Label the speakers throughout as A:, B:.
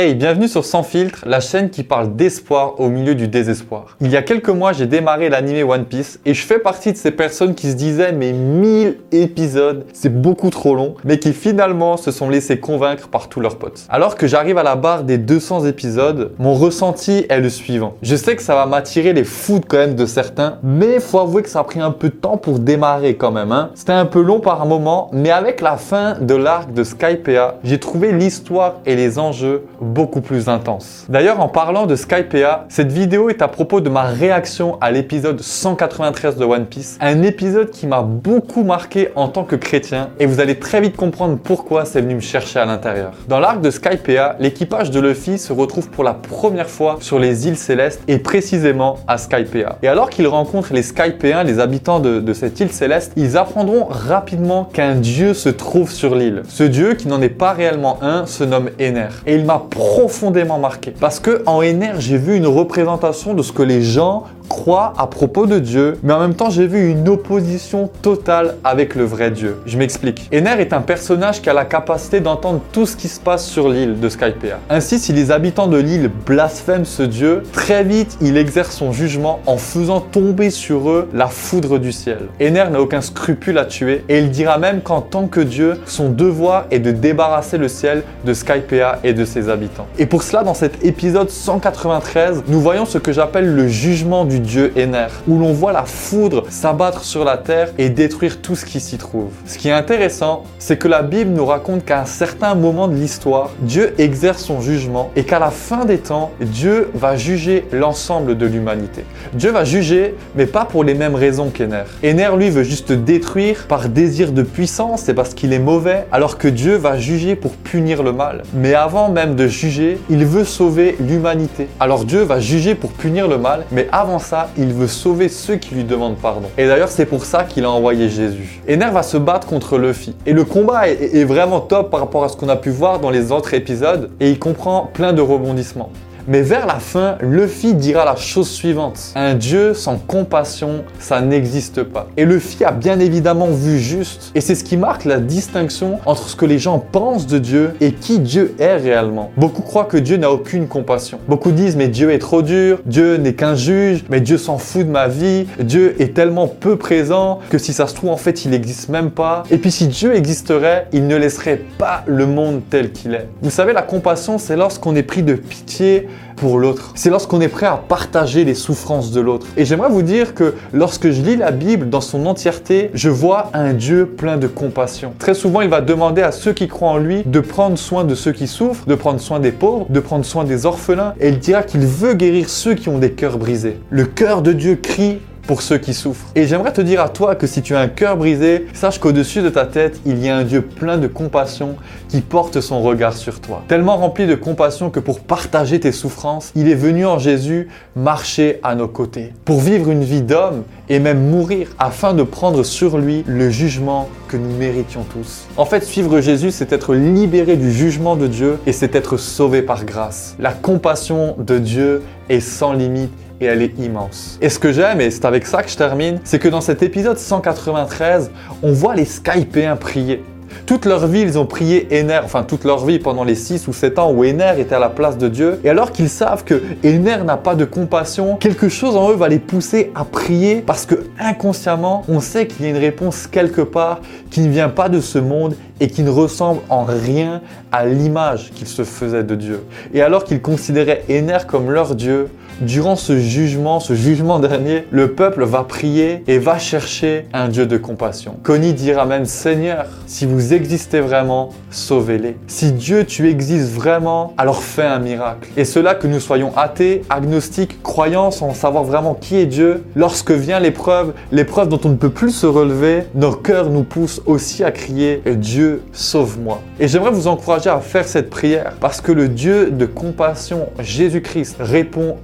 A: Hey, bienvenue sur Sans filtre, la chaîne qui parle d'espoir au milieu du désespoir. Il y a quelques mois, j'ai démarré l'animé One Piece et je fais partie de ces personnes qui se disaient mais 1000 épisodes, c'est beaucoup trop long, mais qui finalement se sont laissés convaincre par tous leurs potes. Alors que j'arrive à la barre des 200 épisodes, mon ressenti est le suivant. Je sais que ça va m'attirer les foudres quand même de certains, mais faut avouer que ça a pris un peu de temps pour démarrer quand même. Hein. C'était un peu long par moment, mais avec la fin de l'arc de Skypea, j'ai trouvé l'histoire et les enjeux beaucoup plus intense. D'ailleurs, en parlant de Skypea, cette vidéo est à propos de ma réaction à l'épisode 193 de One Piece, un épisode qui m'a beaucoup marqué en tant que chrétien et vous allez très vite comprendre pourquoi c'est venu me chercher à l'intérieur. Dans l'arc de Skypea, l'équipage de Luffy se retrouve pour la première fois sur les îles célestes et précisément à Skypea. Et alors qu'ils rencontrent les Skypéens, les habitants de, de cette île céleste, ils apprendront rapidement qu'un dieu se trouve sur l'île. Ce dieu, qui n'en est pas réellement un, se nomme Ener. Et il m'a profondément marqué. Parce que en Ener, j'ai vu une représentation de ce que les gens croient à propos de Dieu, mais en même temps j'ai vu une opposition totale avec le vrai Dieu. Je m'explique. Ener est un personnage qui a la capacité d'entendre tout ce qui se passe sur l'île de Skypea. Ainsi, si les habitants de l'île blasphèment ce Dieu, très vite il exerce son jugement en faisant tomber sur eux la foudre du ciel. Ener n'a aucun scrupule à tuer et il dira même qu'en tant que Dieu, son devoir est de débarrasser le ciel de Skypea et de ses habitants. Et pour cela, dans cet épisode 193, nous voyons ce que j'appelle le jugement du dieu Ener, où l'on voit la foudre s'abattre sur la terre et détruire tout ce qui s'y trouve. Ce qui est intéressant, c'est que la Bible nous raconte qu'à un certain moment de l'histoire, Dieu exerce son jugement et qu'à la fin des temps, Dieu va juger l'ensemble de l'humanité. Dieu va juger, mais pas pour les mêmes raisons qu'Ener. Ener, lui, veut juste détruire par désir de puissance et parce qu'il est mauvais, alors que Dieu va juger pour punir le mal. Mais avant même de juger, il veut sauver l'humanité. Alors Dieu va juger pour punir le mal, mais avant il veut sauver ceux qui lui demandent pardon. Et d'ailleurs, c'est pour ça qu'il a envoyé Jésus. Ener va se battre contre Luffy. Et le combat est vraiment top par rapport à ce qu'on a pu voir dans les autres épisodes, et il comprend plein de rebondissements. Mais vers la fin, Luffy dira la chose suivante. Un dieu sans compassion, ça n'existe pas. Et Luffy a bien évidemment vu juste. Et c'est ce qui marque la distinction entre ce que les gens pensent de Dieu et qui Dieu est réellement. Beaucoup croient que Dieu n'a aucune compassion. Beaucoup disent mais Dieu est trop dur, Dieu n'est qu'un juge, mais Dieu s'en fout de ma vie, Dieu est tellement peu présent que si ça se trouve en fait il n'existe même pas. Et puis si Dieu existerait, il ne laisserait pas le monde tel qu'il est. Vous savez, la compassion, c'est lorsqu'on est pris de pitié pour l'autre. C'est lorsqu'on est prêt à partager les souffrances de l'autre. Et j'aimerais vous dire que lorsque je lis la Bible dans son entièreté, je vois un Dieu plein de compassion. Très souvent, il va demander à ceux qui croient en lui de prendre soin de ceux qui souffrent, de prendre soin des pauvres, de prendre soin des orphelins. Et il dira qu'il veut guérir ceux qui ont des cœurs brisés. Le cœur de Dieu crie pour ceux qui souffrent. Et j'aimerais te dire à toi que si tu as un cœur brisé, sache qu'au-dessus de ta tête, il y a un Dieu plein de compassion qui porte son regard sur toi. Tellement rempli de compassion que pour partager tes souffrances, il est venu en Jésus marcher à nos côtés, pour vivre une vie d'homme et même mourir afin de prendre sur lui le jugement que nous méritions tous. En fait, suivre Jésus, c'est être libéré du jugement de Dieu et c'est être sauvé par grâce. La compassion de Dieu est sans limite et elle est immense. Et ce que j'aime, et c'est avec ça que je termine, c'est que dans cet épisode 193, on voit les Skypéens prier. Toute leur vie, ils ont prié Ener, enfin toute leur vie pendant les 6 ou 7 ans où Ener était à la place de Dieu. Et alors qu'ils savent que Ener n'a pas de compassion, quelque chose en eux va les pousser à prier parce que inconsciemment, on sait qu'il y a une réponse quelque part qui ne vient pas de ce monde et qui ne ressemble en rien à l'image qu'ils se faisaient de Dieu. Et alors qu'ils considéraient Ener comme leur Dieu, durant ce jugement, ce jugement dernier, le peuple va prier et va chercher un Dieu de compassion. Connie dira même Seigneur, si vous existez vraiment, sauvez-les. Si Dieu, tu existes vraiment, alors fais un miracle. Et cela que nous soyons athées, agnostiques, croyants sans savoir vraiment qui est Dieu, lorsque vient l'épreuve, l'épreuve dont on ne peut plus se relever, nos cœurs nous poussent aussi à crier Dieu, sauve-moi. Et j'aimerais vous encourager à faire cette prière parce que le Dieu de compassion, Jésus-Christ, répond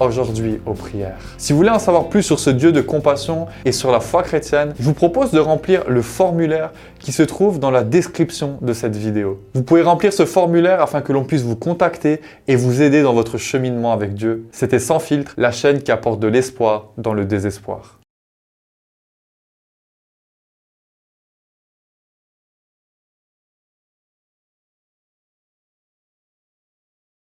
A: aujourd'hui aux prières. Si vous voulez en savoir plus sur ce Dieu de compassion et sur la foi chrétienne, je vous propose de remplir le formulaire qui se trouve dans la description de cette vidéo. Vous pouvez remplir ce formulaire afin que l'on puisse vous contacter et vous aider dans votre cheminement avec Dieu. C'était Sans filtre, la chaîne qui apporte de l'espoir dans le désespoir.